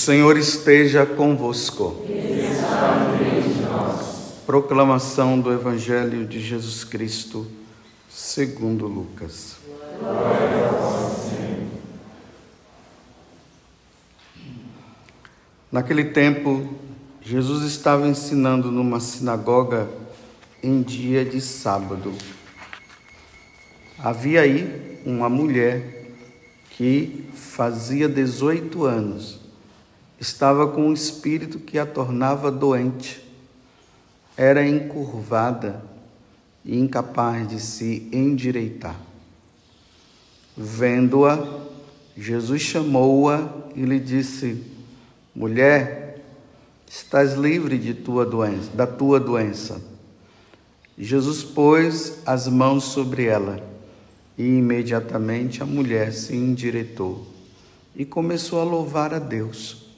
Senhor esteja convosco. Proclamação do Evangelho de Jesus Cristo, segundo Lucas. Naquele tempo, Jesus estava ensinando numa sinagoga em dia de sábado. Havia aí uma mulher que fazia 18 anos estava com um espírito que a tornava doente. Era encurvada e incapaz de se endireitar. Vendo-a, Jesus chamou-a e lhe disse: Mulher, estás livre de tua doença, da tua doença. Jesus pôs as mãos sobre ela e imediatamente a mulher se endireitou e começou a louvar a Deus.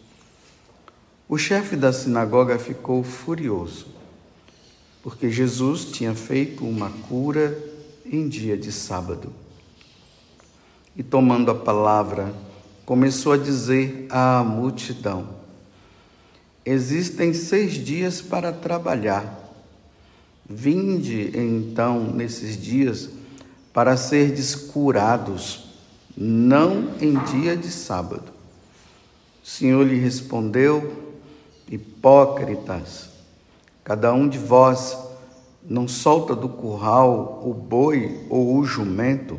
O chefe da sinagoga ficou furioso, porque Jesus tinha feito uma cura em dia de sábado. E tomando a palavra, começou a dizer à multidão: Existem seis dias para trabalhar. Vinde então nesses dias para serdes curados, não em dia de sábado. O Senhor lhe respondeu: Hipócritas, cada um de vós não solta do curral o boi ou o jumento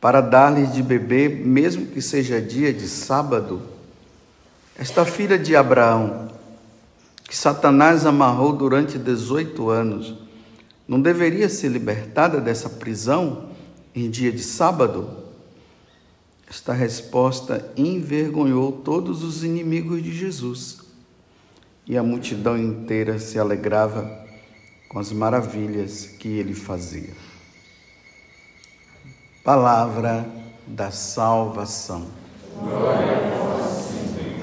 para dar-lhes de beber, mesmo que seja dia de sábado? Esta filha de Abraão, que Satanás amarrou durante 18 anos, não deveria ser libertada dessa prisão em dia de sábado? Esta resposta envergonhou todos os inimigos de Jesus e a multidão inteira se alegrava com as maravilhas que ele fazia. Palavra da salvação. Glória a Senhor.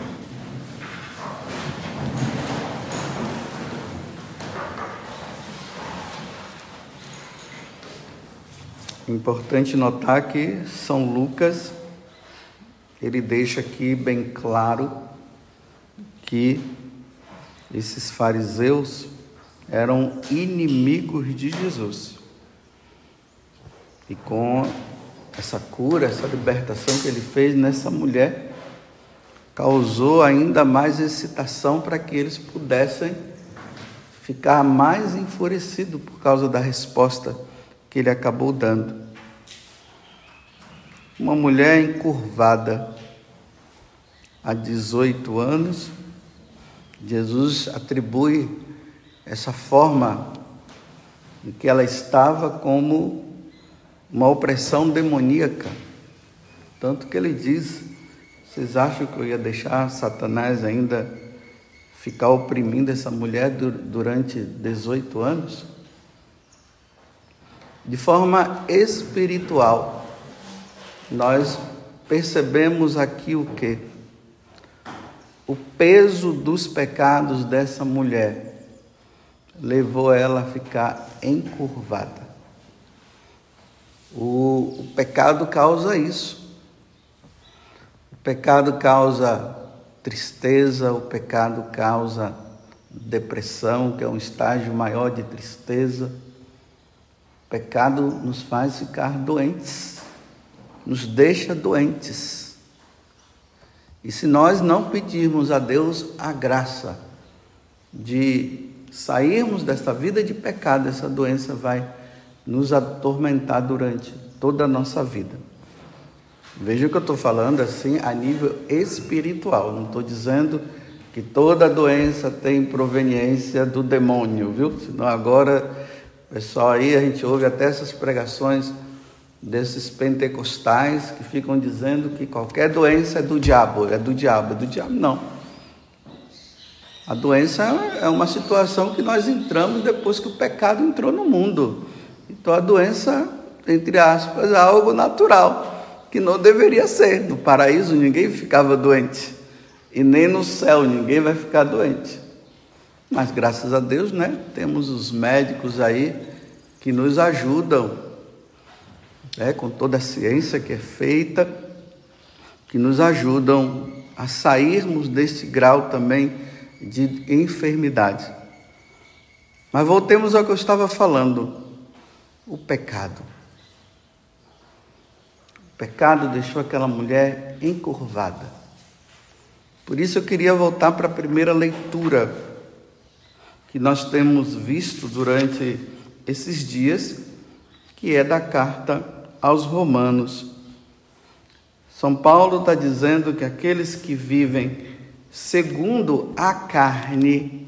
Importante notar que São Lucas ele deixa aqui bem claro que esses fariseus eram inimigos de Jesus. E com essa cura, essa libertação que ele fez nessa mulher, causou ainda mais excitação para que eles pudessem ficar mais enfurecidos por causa da resposta que ele acabou dando. Uma mulher encurvada há 18 anos, Jesus atribui essa forma em que ela estava como uma opressão demoníaca. Tanto que ele diz: vocês acham que eu ia deixar Satanás ainda ficar oprimindo essa mulher durante 18 anos? De forma espiritual, nós percebemos aqui o que? O peso dos pecados dessa mulher levou ela a ficar encurvada. O, o pecado causa isso. O pecado causa tristeza, o pecado causa depressão, que é um estágio maior de tristeza. O pecado nos faz ficar doentes, nos deixa doentes. E se nós não pedirmos a Deus a graça de sairmos desta vida de pecado, essa doença vai nos atormentar durante toda a nossa vida. Veja o que eu estou falando assim a nível espiritual, não estou dizendo que toda doença tem proveniência do demônio, viu? Senão agora, pessoal, aí a gente ouve até essas pregações desses pentecostais que ficam dizendo que qualquer doença é do diabo, é do diabo, é do diabo. Não. A doença é uma situação que nós entramos depois que o pecado entrou no mundo. Então a doença, entre aspas, é algo natural, que não deveria ser. No paraíso ninguém ficava doente. E nem no céu ninguém vai ficar doente. Mas graças a Deus, né? Temos os médicos aí que nos ajudam né, com toda a ciência que é feita, que nos ajudam a sairmos deste grau também de enfermidade. Mas voltemos ao que eu estava falando: o pecado. O pecado deixou aquela mulher encurvada. Por isso eu queria voltar para a primeira leitura que nós temos visto durante esses dias, que é da carta aos Romanos. São Paulo está dizendo que aqueles que vivem segundo a carne,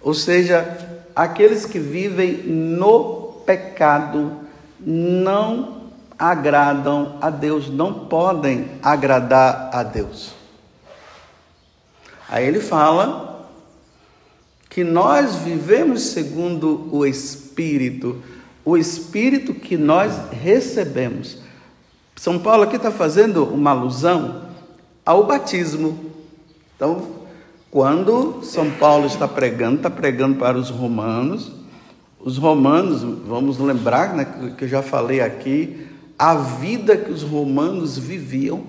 ou seja, aqueles que vivem no pecado, não agradam a Deus, não podem agradar a Deus. Aí ele fala que nós vivemos segundo o Espírito, o Espírito que nós recebemos. São Paulo aqui está fazendo uma alusão ao batismo. Então, quando São Paulo está pregando, está pregando para os romanos. Os romanos, vamos lembrar, né, que eu já falei aqui, a vida que os romanos viviam,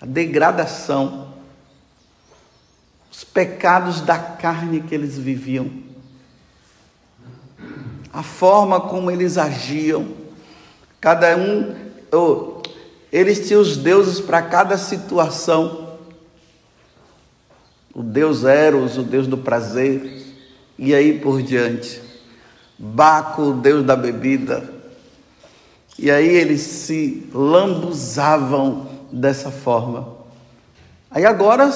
a degradação, os pecados da carne que eles viviam, a forma como eles agiam Cada um, oh, eles tinham os deuses para cada situação. O Deus Eros, o Deus do prazer, e aí por diante. Baco, o Deus da bebida. E aí eles se lambuzavam dessa forma. Aí agora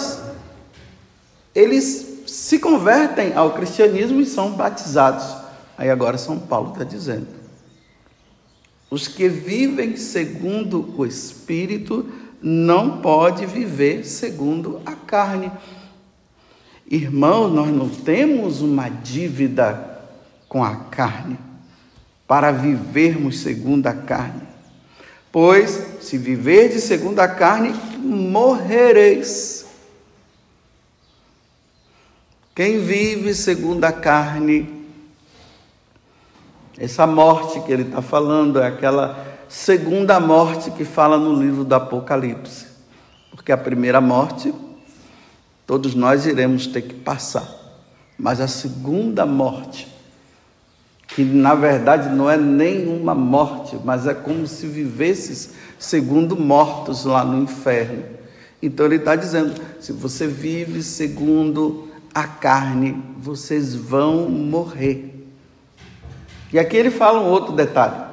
eles se convertem ao cristianismo e são batizados. Aí agora São Paulo está dizendo. Os que vivem segundo o Espírito não pode viver segundo a carne. Irmãos, nós não temos uma dívida com a carne para vivermos segundo a carne. Pois, se viverdes segundo a carne, morrereis. Quem vive segundo a carne essa morte que ele está falando é aquela segunda morte que fala no livro do Apocalipse. Porque a primeira morte, todos nós iremos ter que passar. Mas a segunda morte, que na verdade não é nenhuma morte, mas é como se vivesses segundo mortos lá no inferno. Então ele está dizendo: se você vive segundo a carne, vocês vão morrer. E aqui ele fala um outro detalhe.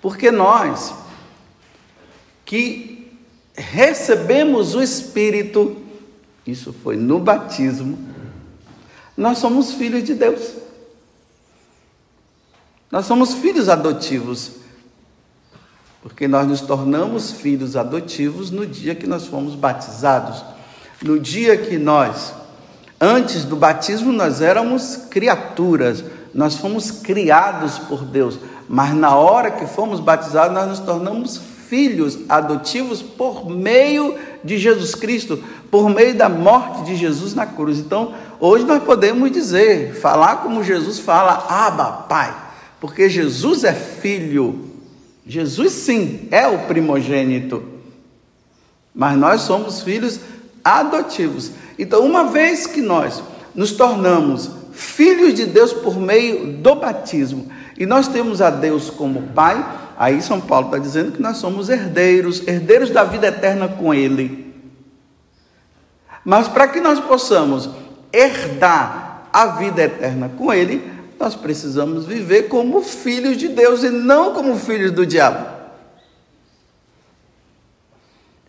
Porque nós que recebemos o Espírito, isso foi no batismo, nós somos filhos de Deus. Nós somos filhos adotivos. Porque nós nos tornamos filhos adotivos no dia que nós fomos batizados. No dia que nós, antes do batismo, nós éramos criaturas, nós fomos criados por Deus, mas na hora que fomos batizados, nós nos tornamos filhos adotivos por meio de Jesus Cristo, por meio da morte de Jesus na cruz. Então, hoje nós podemos dizer, falar como Jesus fala, Abba, Pai, porque Jesus é filho. Jesus, sim, é o primogênito, mas nós somos filhos adotivos. Então, uma vez que nós nos tornamos filhos de Deus por meio do batismo. E nós temos a Deus como Pai, aí São Paulo está dizendo que nós somos herdeiros, herdeiros da vida eterna com Ele. Mas para que nós possamos herdar a vida eterna com Ele, nós precisamos viver como filhos de Deus e não como filhos do diabo.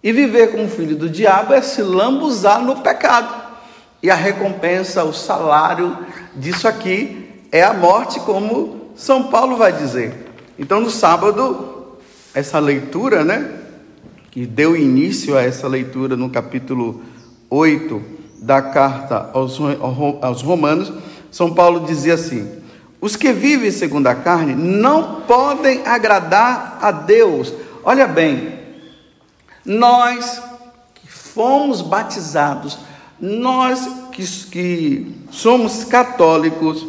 E viver como filho do diabo é se lambuzar no pecado. E a recompensa, o salário disso aqui é a morte, como São Paulo vai dizer. Então, no sábado, essa leitura, né, que deu início a essa leitura no capítulo 8 da carta aos, Romanos, São Paulo dizia assim: Os que vivem segundo a carne não podem agradar a Deus. Olha bem, nós que fomos batizados, nós que, que somos católicos,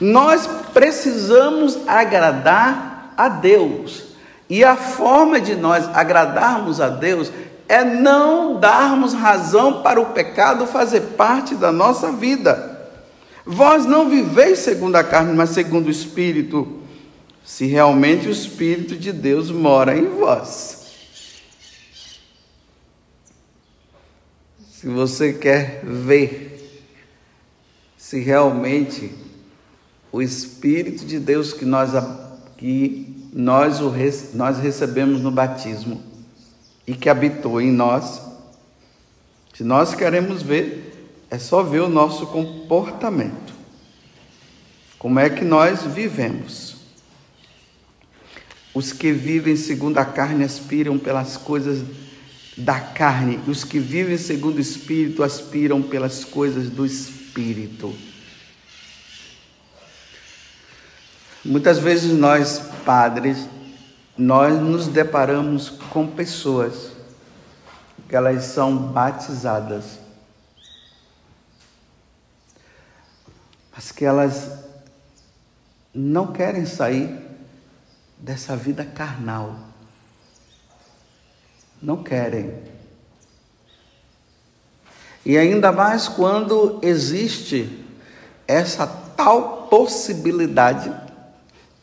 nós precisamos agradar a Deus. E a forma de nós agradarmos a Deus é não darmos razão para o pecado fazer parte da nossa vida. Vós não viveis segundo a carne, mas segundo o Espírito, se realmente o Espírito de Deus mora em vós. Se você quer ver se realmente o Espírito de Deus que nós, que nós, o, nós recebemos no batismo e que habitou em nós, se nós queremos ver, é só ver o nosso comportamento. Como é que nós vivemos? Os que vivem segundo a carne aspiram pelas coisas da carne, os que vivem segundo o espírito aspiram pelas coisas do espírito. Muitas vezes nós, padres, nós nos deparamos com pessoas que elas são batizadas mas que elas não querem sair dessa vida carnal. Não querem. E ainda mais quando existe essa tal possibilidade,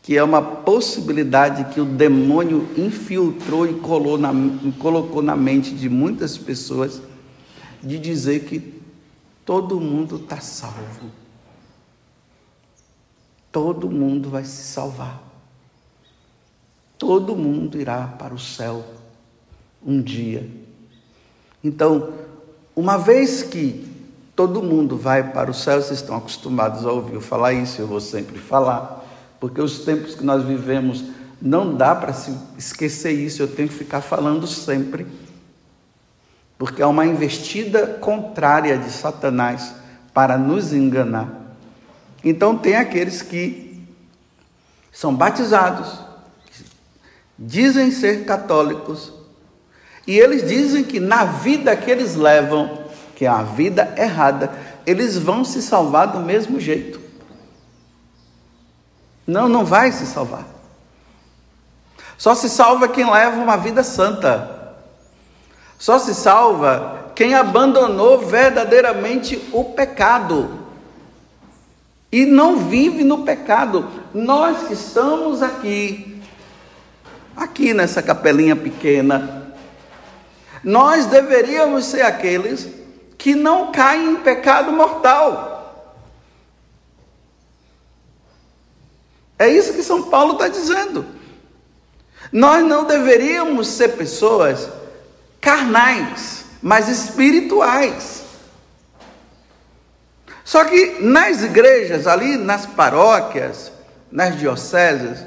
que é uma possibilidade que o demônio infiltrou e colocou na, colocou na mente de muitas pessoas, de dizer que todo mundo está salvo todo mundo vai se salvar. Todo mundo irá para o céu um dia. Então, uma vez que todo mundo vai para o céu, vocês estão acostumados a ouvir eu falar isso, eu vou sempre falar, porque os tempos que nós vivemos não dá para se esquecer isso, eu tenho que ficar falando sempre. Porque é uma investida contrária de Satanás para nos enganar. Então, tem aqueles que são batizados, dizem ser católicos, e eles dizem que na vida que eles levam, que é a vida errada, eles vão se salvar do mesmo jeito. Não, não vai se salvar. Só se salva quem leva uma vida santa. Só se salva quem abandonou verdadeiramente o pecado e não vive no pecado. Nós que estamos aqui, aqui nessa capelinha pequena, nós deveríamos ser aqueles que não caem em pecado mortal. É isso que São Paulo está dizendo. Nós não deveríamos ser pessoas carnais, mas espirituais. Só que nas igrejas, ali nas paróquias, nas dioceses,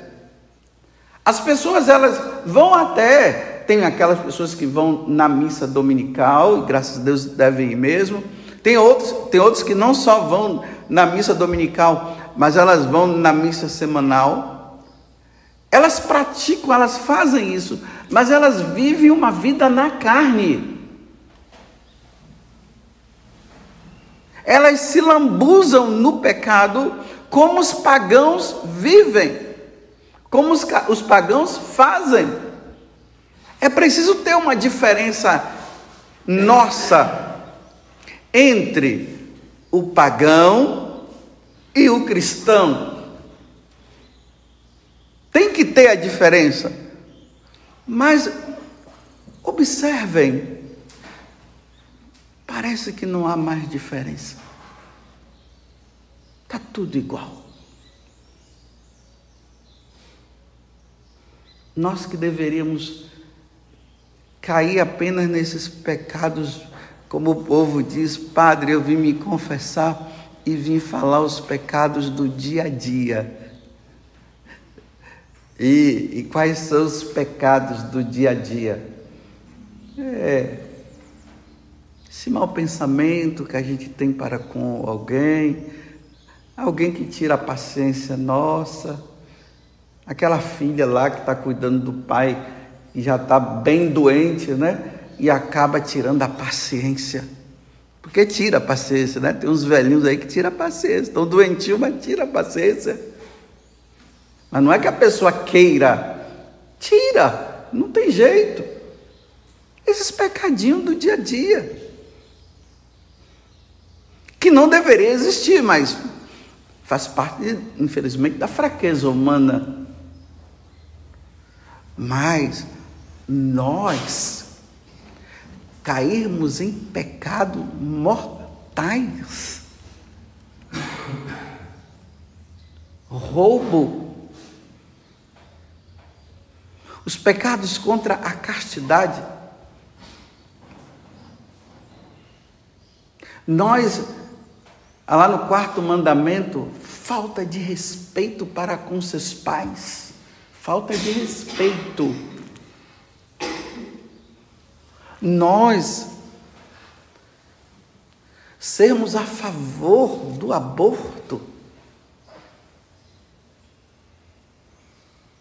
as pessoas elas vão até, tem aquelas pessoas que vão na missa dominical, e graças a Deus devem ir mesmo. Tem outros, tem outros que não só vão na missa dominical, mas elas vão na missa semanal. Elas praticam, elas fazem isso, mas elas vivem uma vida na carne. elas se lambuzam no pecado como os pagãos vivem, como os, os pagãos fazem. É preciso ter uma diferença nossa entre o pagão e o cristão. Tem que ter a diferença. Mas observem, Parece que não há mais diferença. Está tudo igual. Nós que deveríamos cair apenas nesses pecados, como o povo diz, Padre, eu vim me confessar e vim falar os pecados do dia a dia. E, e quais são os pecados do dia a dia? É, esse mau pensamento que a gente tem para com alguém, alguém que tira a paciência nossa, aquela filha lá que está cuidando do pai e já está bem doente, né? E acaba tirando a paciência. Porque tira a paciência, né? Tem uns velhinhos aí que tira a paciência, estão doentios, mas tira a paciência. Mas não é que a pessoa queira Tira, não tem jeito. Esses pecadinhos do dia a dia. Que não deveria existir, mas faz parte, infelizmente, da fraqueza humana. Mas nós cairmos em pecado mortais, roubo, os pecados contra a castidade. Nós, lá no quarto mandamento, falta de respeito para com seus pais, falta de respeito. Nós sermos a favor do aborto,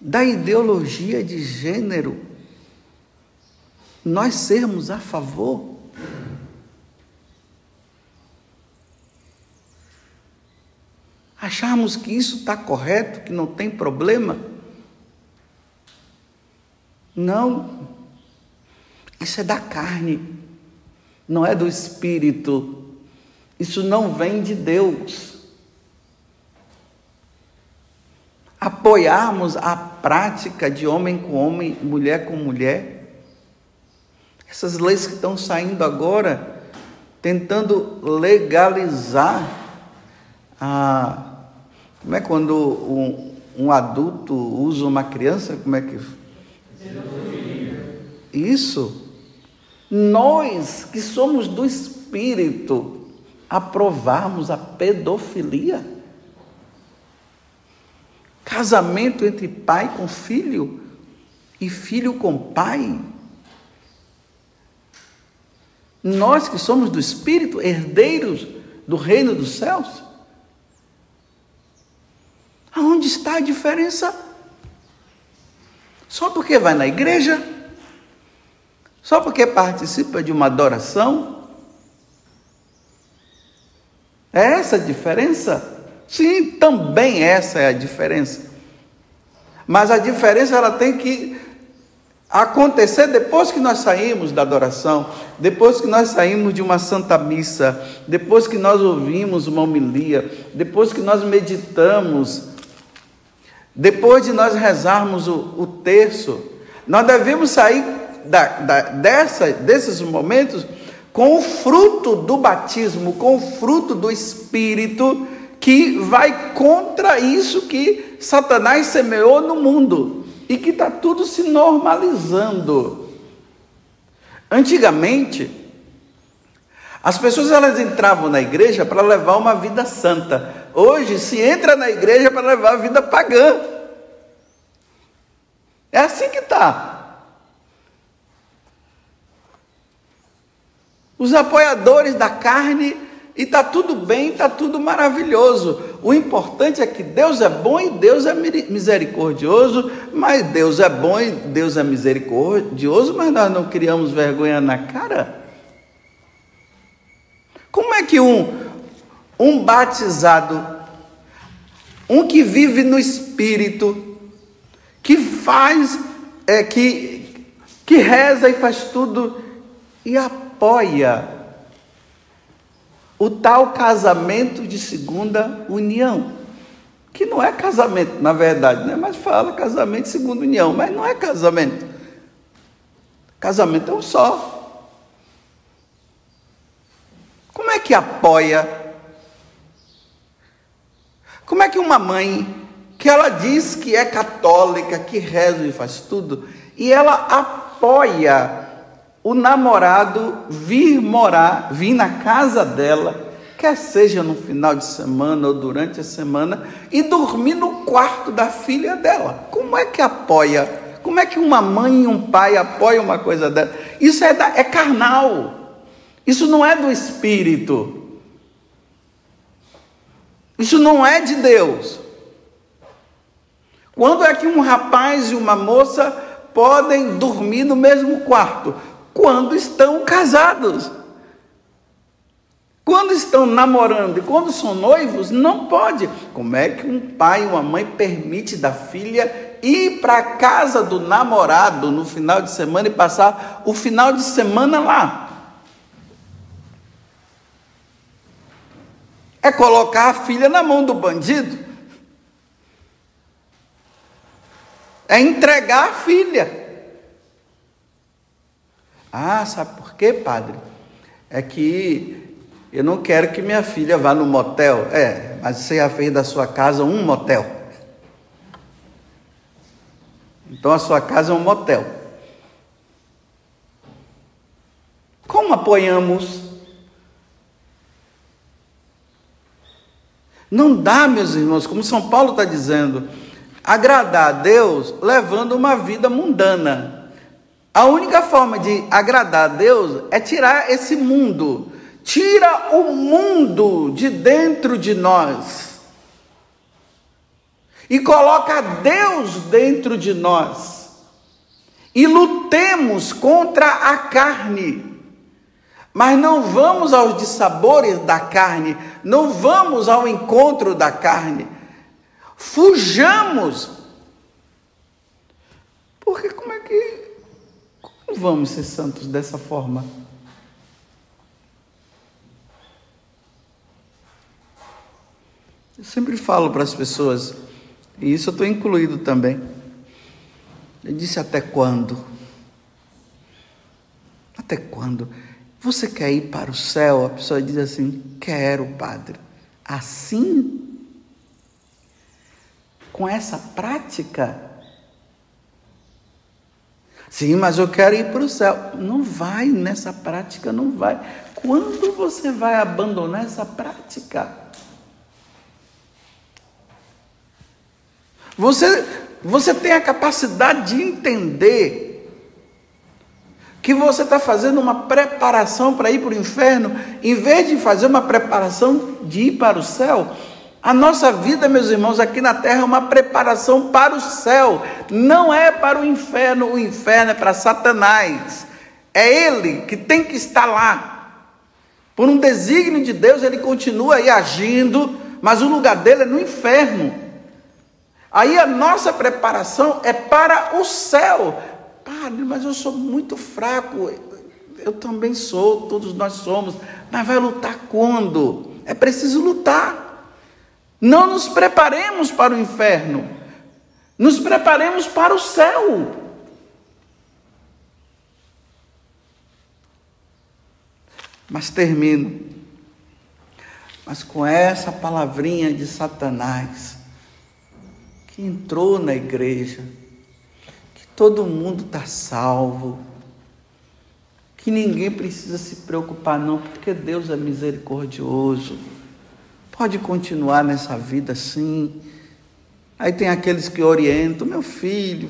da ideologia de gênero, nós sermos a favor. Acharmos que isso está correto, que não tem problema. Não, isso é da carne, não é do espírito. Isso não vem de Deus. apoiarmos a prática de homem com homem, mulher com mulher. Essas leis que estão saindo agora, tentando legalizar a. Como é quando um, um adulto usa uma criança? Como é que. Isso. Nós que somos do espírito, aprovarmos a pedofilia. Casamento entre pai com filho e filho com pai. Nós que somos do Espírito, herdeiros do reino dos céus. Aonde está a diferença? Só porque vai na igreja? Só porque participa de uma adoração? É essa a diferença? Sim, também essa é a diferença. Mas a diferença ela tem que acontecer depois que nós saímos da adoração, depois que nós saímos de uma santa missa, depois que nós ouvimos uma homilia, depois que nós meditamos, depois de nós rezarmos o, o terço, nós devemos sair da, da, dessa, desses momentos com o fruto do batismo, com o fruto do Espírito que vai contra isso que Satanás semeou no mundo e que está tudo se normalizando. Antigamente, as pessoas elas entravam na igreja para levar uma vida santa. Hoje se entra na igreja para levar a vida pagã. É assim que está. Os apoiadores da carne e está tudo bem, está tudo maravilhoso. O importante é que Deus é bom e Deus é misericordioso, mas Deus é bom e Deus é misericordioso, mas nós não criamos vergonha na cara. Como é que um, um batizado, um que vive no Espírito, que faz, é, que, que reza e faz tudo e apoia o tal casamento de segunda união, que não é casamento, na verdade, né? mas fala casamento de segunda união, mas não é casamento. Casamento é um só. Como é que apoia? Como é que uma mãe, que ela diz que é católica, que reza e faz tudo, e ela apoia o namorado vir morar, vir na casa dela, quer seja no final de semana ou durante a semana, e dormir no quarto da filha dela. Como é que apoia? Como é que uma mãe e um pai apoiam uma coisa dessa? Isso é, da, é carnal. Isso não é do espírito. Isso não é de Deus. Quando é que um rapaz e uma moça podem dormir no mesmo quarto? Quando estão casados. Quando estão namorando e quando são noivos, não pode. Como é que um pai e uma mãe permite da filha ir para a casa do namorado no final de semana e passar o final de semana lá. É colocar a filha na mão do bandido. É entregar a filha. Ah, sabe por quê, padre? É que eu não quero que minha filha vá no motel. É, mas você já fez da sua casa um motel. Então a sua casa é um motel. Como apoiamos? Não dá, meus irmãos, como São Paulo está dizendo, agradar a Deus levando uma vida mundana. A única forma de agradar a Deus é tirar esse mundo, tira o mundo de dentro de nós e coloca Deus dentro de nós e lutemos contra a carne. Mas não vamos aos dissabores da carne, não vamos ao encontro da carne. Fujamos. Porque como é que como vamos ser santos dessa forma? Eu sempre falo para as pessoas, e isso eu estou incluído também. Eu disse até quando? Até quando? Você quer ir para o céu? A pessoa diz assim: Quero, Padre. Assim? Com essa prática? Sim, mas eu quero ir para o céu. Não vai nessa prática, não vai. Quando você vai abandonar essa prática? Você, você tem a capacidade de entender que você está fazendo uma preparação para ir para o inferno, em vez de fazer uma preparação de ir para o céu. A nossa vida, meus irmãos, aqui na terra é uma preparação para o céu, não é para o inferno, o inferno é para Satanás. É ele que tem que estar lá. Por um desígnio de Deus, ele continua aí agindo, mas o lugar dele é no inferno. Aí a nossa preparação é para o céu, Padre, mas eu sou muito fraco. Eu também sou, todos nós somos. Mas vai lutar quando? É preciso lutar. Não nos preparemos para o inferno. Nos preparemos para o céu. Mas termino. Mas com essa palavrinha de Satanás que entrou na igreja todo mundo está salvo, que ninguém precisa se preocupar, não, porque Deus é misericordioso. Pode continuar nessa vida assim. Aí tem aqueles que orientam, meu filho,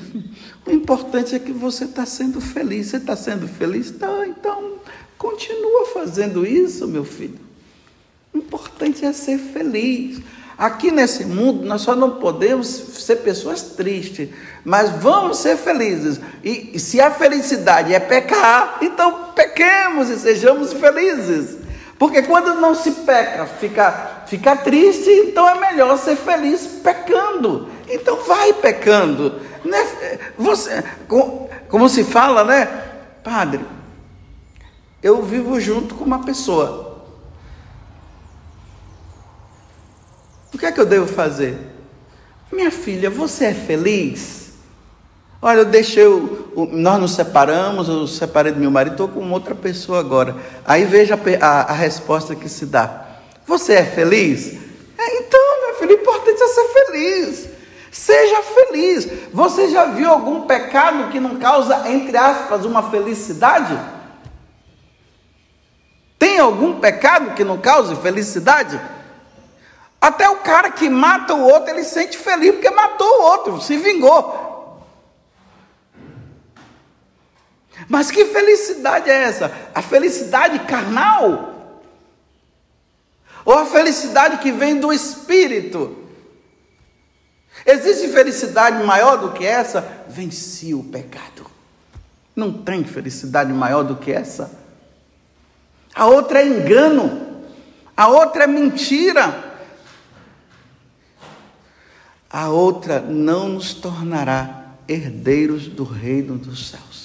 o importante é que você está sendo feliz. Você está sendo feliz? Tá, então continua fazendo isso, meu filho. O importante é ser feliz. Aqui nesse mundo nós só não podemos ser pessoas tristes, mas vamos ser felizes. E, se a felicidade é pecar, então pequemos e sejamos felizes. Porque quando não se peca, fica, fica triste, então é melhor ser feliz pecando. Então vai pecando. Né? Você, como, como se fala, né? Padre, eu vivo junto com uma pessoa. O que é que eu devo fazer? Minha filha, você é feliz? Olha, eu deixei, o, nós nos separamos, eu separei do meu marido, estou com outra pessoa agora. Aí veja a, a, a, resposta que se dá. Você é feliz? É, então, meu filho, o importante é ser feliz. Seja feliz. Você já viu algum pecado que não causa, entre aspas, uma felicidade? Tem algum pecado que não cause felicidade? Até o cara que mata o outro, ele sente feliz porque matou o outro, se vingou. Mas que felicidade é essa? A felicidade carnal? Ou a felicidade que vem do espírito? Existe felicidade maior do que essa? Venci o pecado. Não tem felicidade maior do que essa. A outra é engano, a outra é mentira. a outra não nos tornará herdeiros do reino dos céus.